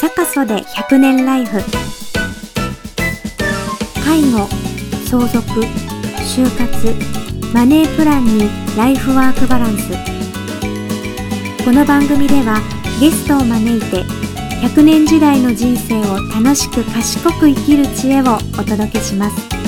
サカソで100年ライフ。介護相続就活マネープランにライフワークバランス。この番組ではゲストを招いて100年時代の人生を楽しく賢く生きる知恵をお届けします。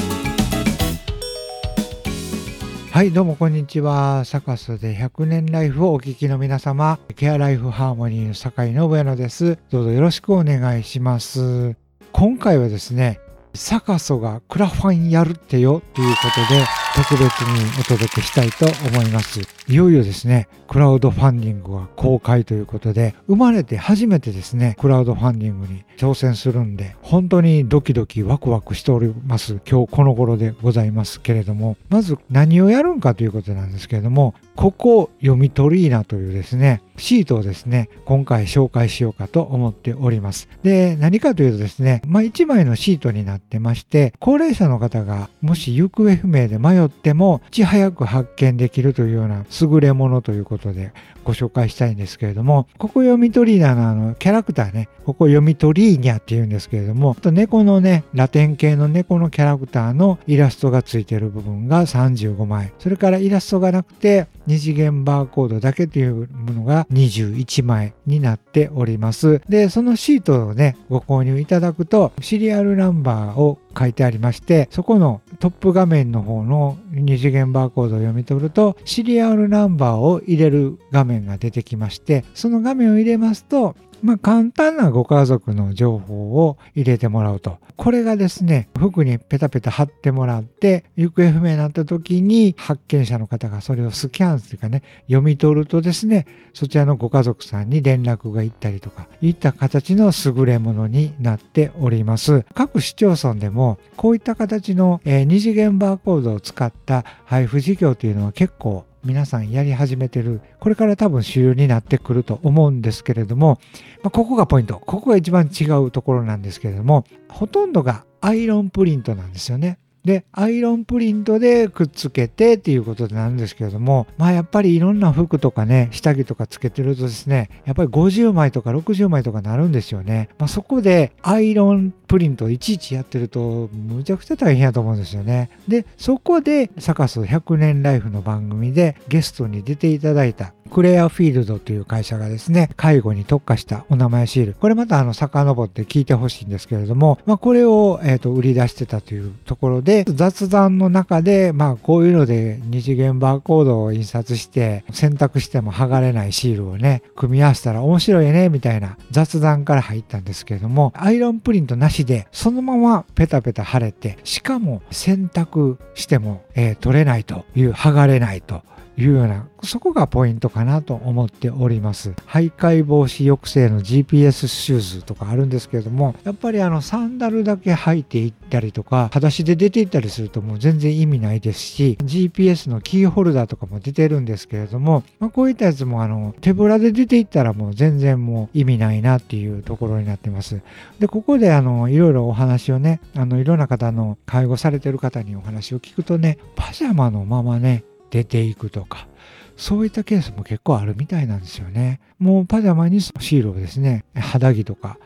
はい、どうもこんにちは。サカスで100年ライフをお聞きの皆様、ケアライフハーモニーの坂井信也です。どうぞよろしくお願いします。今回はですね、サカソがクラファンやるってよということで特別にお届けしたいと思います。いよいよですね、クラウドファンディングは公開ということで、生まれて初めてですね、クラウドファンディングに挑戦するんで、本当にドキドキワクワクしております。今日この頃でございますけれども、まず何をやるんかということなんですけれども、ここ読み取りーなというですね、シートをですね、今回紹介しようかと思っております。で、何かというとですね、まあ1枚のシートになってまして、高齢者の方がもし行方不明で迷っても、いち早く発見できるというような優れものということでご紹介したいんですけれども、ここ読み取りーののキャラクターね、ここ読み取りーニャって言うんですけれども、と猫のね、ラテン系の猫のキャラクターのイラストがついてる部分が35枚。それからイラストがなくて、二次元バーコードだけというものが21枚になっております。で、そのシートをね、ご購入いただくと、シリアルナンバーを書いてありまして、そこのトップ画面の方の二次元バーコードを読み取ると、シリアルナンバーを入れる画面が出てきまして、その画面を入れますと、まあ、簡単なご家族の情報を入れてもらうと。これがですね、服にペタペタ貼ってもらって、行方不明になった時に発見者の方がそれをスキャンというかね、読み取るとですね、そちらのご家族さんに連絡が行ったりとか、いった形の優れものになっております。各市町村でも、こういった形の、え、二次元バーコードを使った配布事業というのは結構皆さんやり始めてる。これから多分主流になってくると思うんですけれども、まあ、ここがポイント。ここが一番違うところなんですけれども、ほとんどがアイロンプリントなんですよね。で、アイロンプリントでくっつけてっていうことなんですけれども、まあやっぱりいろんな服とかね、下着とかつけてるとですね、やっぱり50枚とか60枚とかなるんですよね。まあそこでアイロンプリントいちいちやってると、むちゃくちゃ大変やと思うんですよね。で、そこでサカス100年ライフの番組でゲストに出ていただいたクレアフィールドという会社がですね、介護に特化したお名前シール。これまたあの、遡って聞いてほしいんですけれども、まあ、これを、えっ、ー、と、売り出してたというところで、雑談の中で、まあ、こういうので二次元バーコードを印刷して、選択しても剥がれないシールをね、組み合わせたら面白いね、みたいな雑談から入ったんですけれども、アイロンプリントなしで、そのままペタペタ貼れて、しかも選択しても、えー、取れないという、剥がれないというようなそこがポイントかなと思っております。徘徊防止抑制の GPS シューズとかあるんですけれども、やっぱりあのサンダルだけ履いていったりとか、裸足で出ていったりするともう全然意味ないですし、GPS のキーホルダーとかも出てるんですけれども、まあ、こういったやつもあの手ぶらで出ていったらもう全然もう意味ないなっていうところになってます。で、ここであのいろいろお話をね、あのいろんな方の介護されてる方にお話を聞くとね、パジャマのままね、出ていくとか、そういったケースも結構あるみたいなんですよね。もうパジャマにシールをですね、肌着とか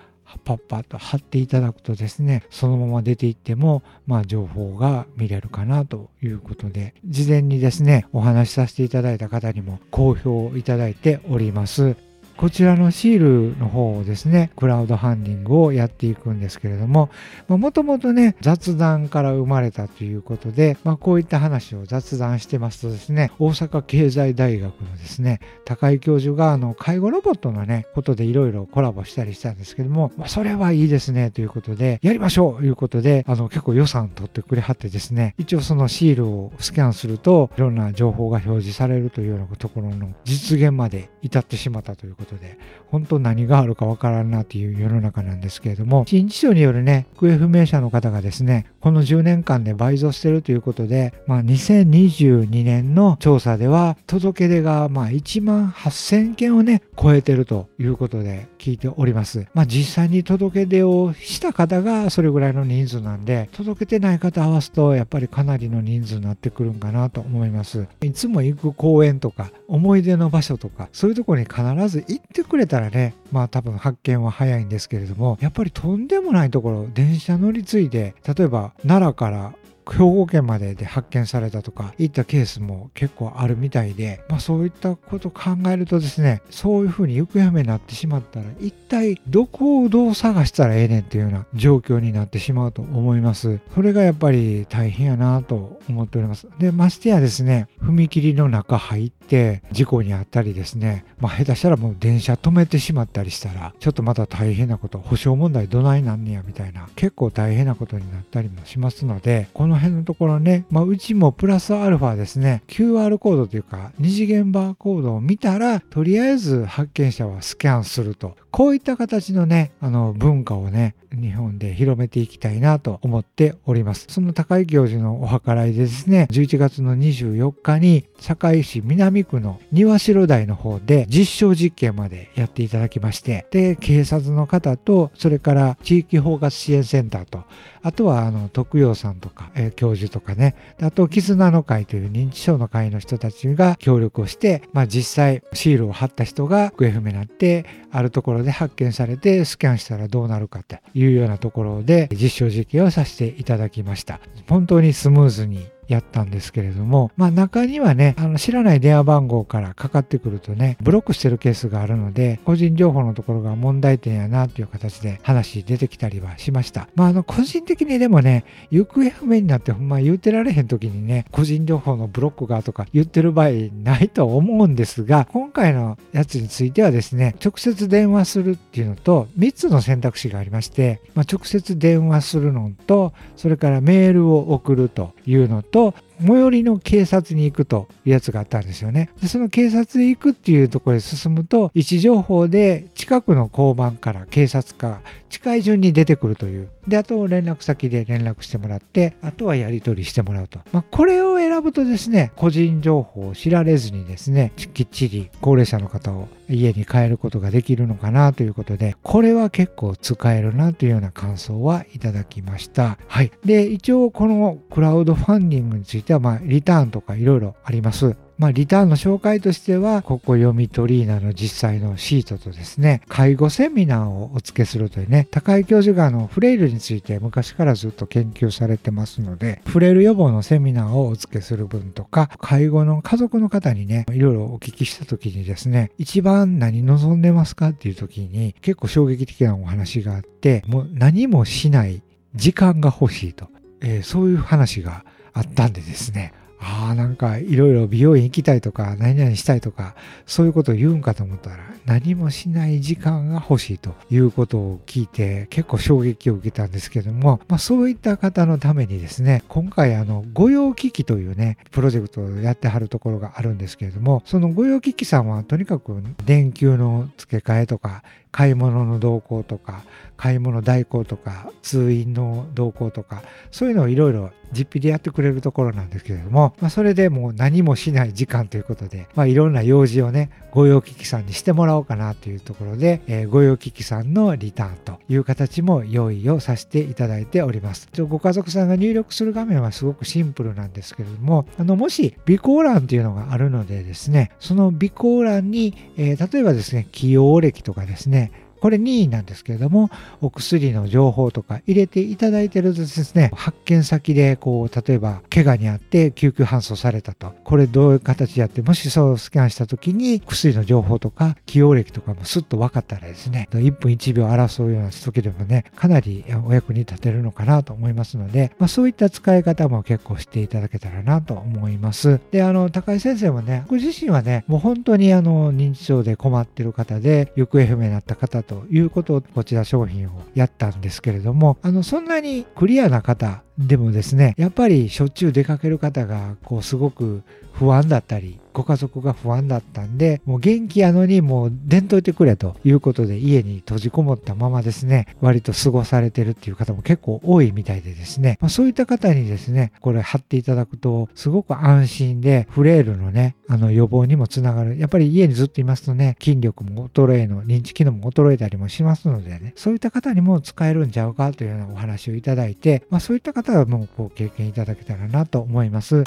パッパッと貼っていただくとですね、そのまま出ていっても、まあ情報が見れるかなということで、事前にですね、お話しさせていただいた方にも好評いただいております。こちらのシールの方をですね、クラウドファンディングをやっていくんですけれども、もともとね、雑談から生まれたということで、まあ、こういった話を雑談してますとですね、大阪経済大学のですね、高井教授があの介護ロボットのね、ことでいろいろコラボしたりしたんですけども、まあ、それはいいですねということで、やりましょうということで、あの結構予算取ってくれはってですね、一応そのシールをスキャンすると、いろんな情報が表示されるというようなところの実現まで至ってしまったということことで、本当何があるかわからんなという世の中なんですけれども、新知症によるね、行方不明者の方がですね、この10年間で倍増してるということで、まあ、2022年の調査では、届け出がまあ1万8000件をね、超えてるということで聞いております。まあ、実際に届け出をした方がそれぐらいの人数なんで、届けてない方合わすと、やっぱりかなりの人数になってくるんかなと思います。いつも行く公園とか、思い出の場所とか、そういうところに必ず行ってくれたらねまあ多分発見は早いんですけれどもやっぱりとんでもないところ電車乗り継いで例えば奈良から兵庫県までで発見されたとかいったケースも結構あるみたいで、まあ、そういったこと考えるとですねそういうふうに行方不明になってしまったら一体どこをどう探したらええねんっていうような状況になってしまうと思います。それがやっぱり大変やなと思っております。でましてやですね踏切の中入って事故にあったりですねまあ下手したらもう電車止めてしまったりしたらちょっとまた大変なこと保証問題どないなんねやみたいな結構大変なことになったりもしますのでこのの辺のところね、まあ、うちもプラスアルファですね、QR コードというか、二次元バーコードを見たら、とりあえず発見者はスキャンすると。こういった形のね、あの文化をね、日本で広めていきたいなと思っております。その高井教授のお計らいでですね、11月の24日に堺市南区の庭城台の方で実証実験までやっていただきまして、で、警察の方と、それから地域包括支援センターと、あとはあの徳陽さんとか、えー、教授とかね、あと絆の会という認知症の会の人たちが協力をして、まあ、実際シールを貼った人が行方不明になって、あるところで発見されてスキャンしたらどうなるかというようなところで実証実験をさせていただきました。本当にスムーズにやったんですけれども、まあ中にはね、あの知らない電話番号からかかってくるとね、ブロックしてるケースがあるので、個人情報のところが問題点やなっていう形で話出てきたりはしました。まああの個人的にでもね、行方不明になってほんま言うてられへん時にね、個人情報のブロックがとか言ってる場合ないと思うんですが、今回のやつについてはですね、直接電話するっていうのと、3つの選択肢がありまして、まあ、直接電話するのと、それからメールを送るというのと、と最寄りの警察に行くというやつがあったんですよね。でその警察へ行くっていうところへ進むと位置情報で近くの交番から警察か近い順に出てくるという。で、あと連絡先で連絡してもらって、あとはやり取りしてもらうと。まあ、これを選ぶとですね、個人情報を知られずにですね、きっちり高齢者の方を家に帰ることができるのかなということで、これは結構使えるなというような感想はいただきました。はい。で、一応このクラウドファンディングについては、まあ、リターンとかいろいろあります。まあ、リターンの紹介としては、ここ読み取りーナの実際のシートとですね、介護セミナーをお付けするというね、高井教授があのフレイルについて昔からずっと研究されてますので、フレイル予防のセミナーをお付けする分とか、介護の家族の方にね、いろいろお聞きした時にですね、一番何望んでますかっていう時に結構衝撃的なお話があって、もう何もしない時間が欲しいと、えー、そういう話があったんでですね、ああ、なんかいろいろ美容院行きたいとか、何々したいとか、そういうことを言うんかと思ったら、何もしない時間が欲しいということを聞いて、結構衝撃を受けたんですけども、まあ、そういった方のためにですね、今回あの、御用機器というね、プロジェクトをやってはるところがあるんですけれども、その御用機器さんはとにかく電球の付け替えとか、買い物の動向とか買い物代行とか通院の動向とかそういうのをいろいろ実費でやってくれるところなんですけれども、まあ、それでもう何もしない時間ということで、まあ、いろんな用事をね御用機器さんにしてもらおうかなというところで、えー、御用機器さんのリターンという形も用意をさせていただいております。ご家族さんが入力する画面はすごくシンプルなんですけれどもあのもし備考欄っていうのがあるのでですねその備考欄に、えー、例えばですね起用歴とかですねこれ任意なんですけれども、お薬の情報とか入れていただいてるとですね、発見先で、こう、例えば、怪我にあって救急搬送されたと。これどういう形でやって、もしそうスキャンした時に、薬の情報とか、起用歴とかもスッと分かったらですね、1分1秒争うような時でもね、かなりお役に立てるのかなと思いますので、まあ、そういった使い方も結構していただけたらなと思います。で、あの、高井先生もね、僕自身はね、もう本当にあの、認知症で困ってる方で、行方不明になった方ということをこちら商品をやったんですけれどもあのそんなにクリアな方でもですねやっぱりしょっちゅう出かける方がこうすごく不安だったりご家族が不安だったんでもう元気やのにもう出んといてくれということで家に閉じこもったままですね割と過ごされてるっていう方も結構多いみたいでですね、まあ、そういった方にですねこれ貼っていただくとすごく安心でフレイルのねあの予防にもつながる。やっぱり家にずっといますとね筋力も衰えの認知機能も衰えたりもしますのでねそういった方にも使えるんちゃうかというようなお話をいただいて、まあ、そういった方はもうご経験いただけたらなと思います。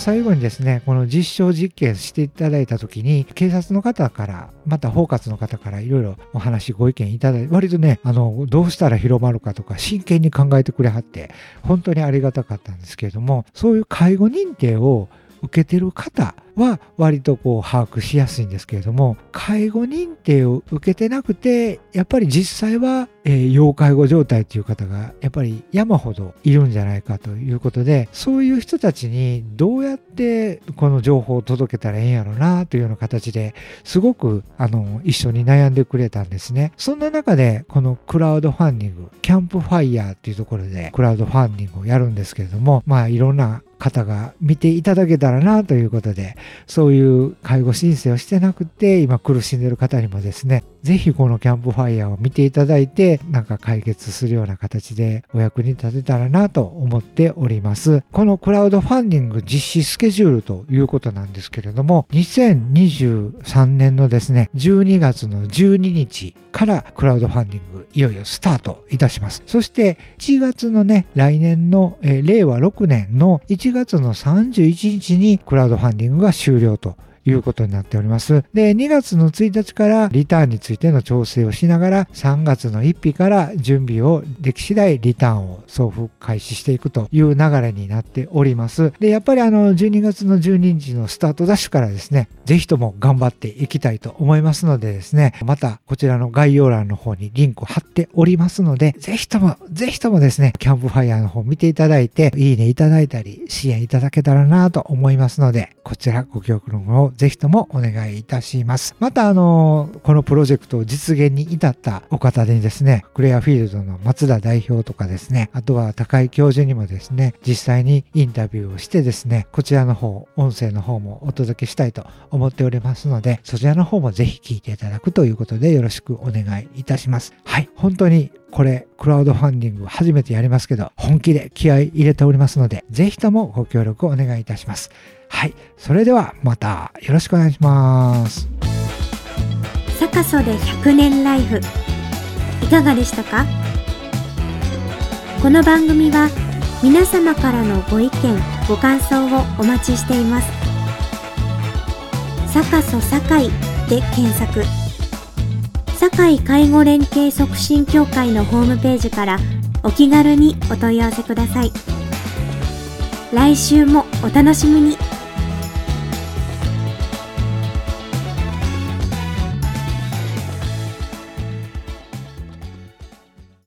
最後にですね、この実証実験していただいた時に、警察の方から、また包括の方からいろいろお話、ご意見いただいて、割とね、あの、どうしたら広まるかとか真剣に考えてくれはって、本当にありがたかったんですけれども、そういう介護認定を受けてる方は割とこう把握しやすいんですけれども介護認定を受けてなくてやっぱり実際は、えー、要介護状態という方がやっぱり山ほどいるんじゃないかということでそういう人たちにどうやってこの情報を届けたらええんやろなというような形ですごくあの一緒に悩んでくれたんですね。そんな中でこのクラウドファンディングキャンプファイヤーっていうところでクラウドファンディングをやるんですけれどもまあいろんな方が見ていただけたらなということで、そういう介護申請をしてなくて、今苦しんでる方にもですね、ぜひこのキャンプファイヤーを見ていただいて、なんか解決するような形でお役に立てたらなと思っております。このクラウドファンディング実施スケジュールということなんですけれども、2023年のですね、12月の12日からクラウドファンディングいよいよスタートいたします。そして1月のね、来年の、えー、令和6年の1月の31日にクラウドファンディングが終了ということになっております。で、2月の1日からリターンについての調整をしながら、3月の1日から準備をでき次第リターンを送付開始していくという流れになっております。で、やっぱりあの、12月の12日のスタートダッシュからですね、ぜひとも頑張っていきたいと思いますのでですね、またこちらの概要欄の方にリンクを貼っておりますので、ぜひとも、ぜひともですね、キャンプファイヤーの方見ていただいて、いいねいただいたり、支援いただけたらなと思いますので、こちらご協力の方をぜひともお願いいたします。また、あの、このプロジェクトを実現に至ったお方にですね、クレアフィールドの松田代表とかですね、あとは高井教授にもですね、実際にインタビューをしてですね、こちらの方、音声の方もお届けしたいと思っておりますので、そちらの方もぜひ聞いていただくということでよろしくお願いいたします。はい、本当にこれ、クラウドファンディング初めてやりますけど、本気で気合い入れておりますので、ぜひともご協力お願いいたします。はい、それではまたよろしくお願いします。サカソで100年ライフいかがでしたか？この番組は皆様からのご意見ご感想をお待ちしていますサカソ堺で検索堺介護連携促進協会のホームページからお気軽にお問い合わせください。来週もお楽しみに。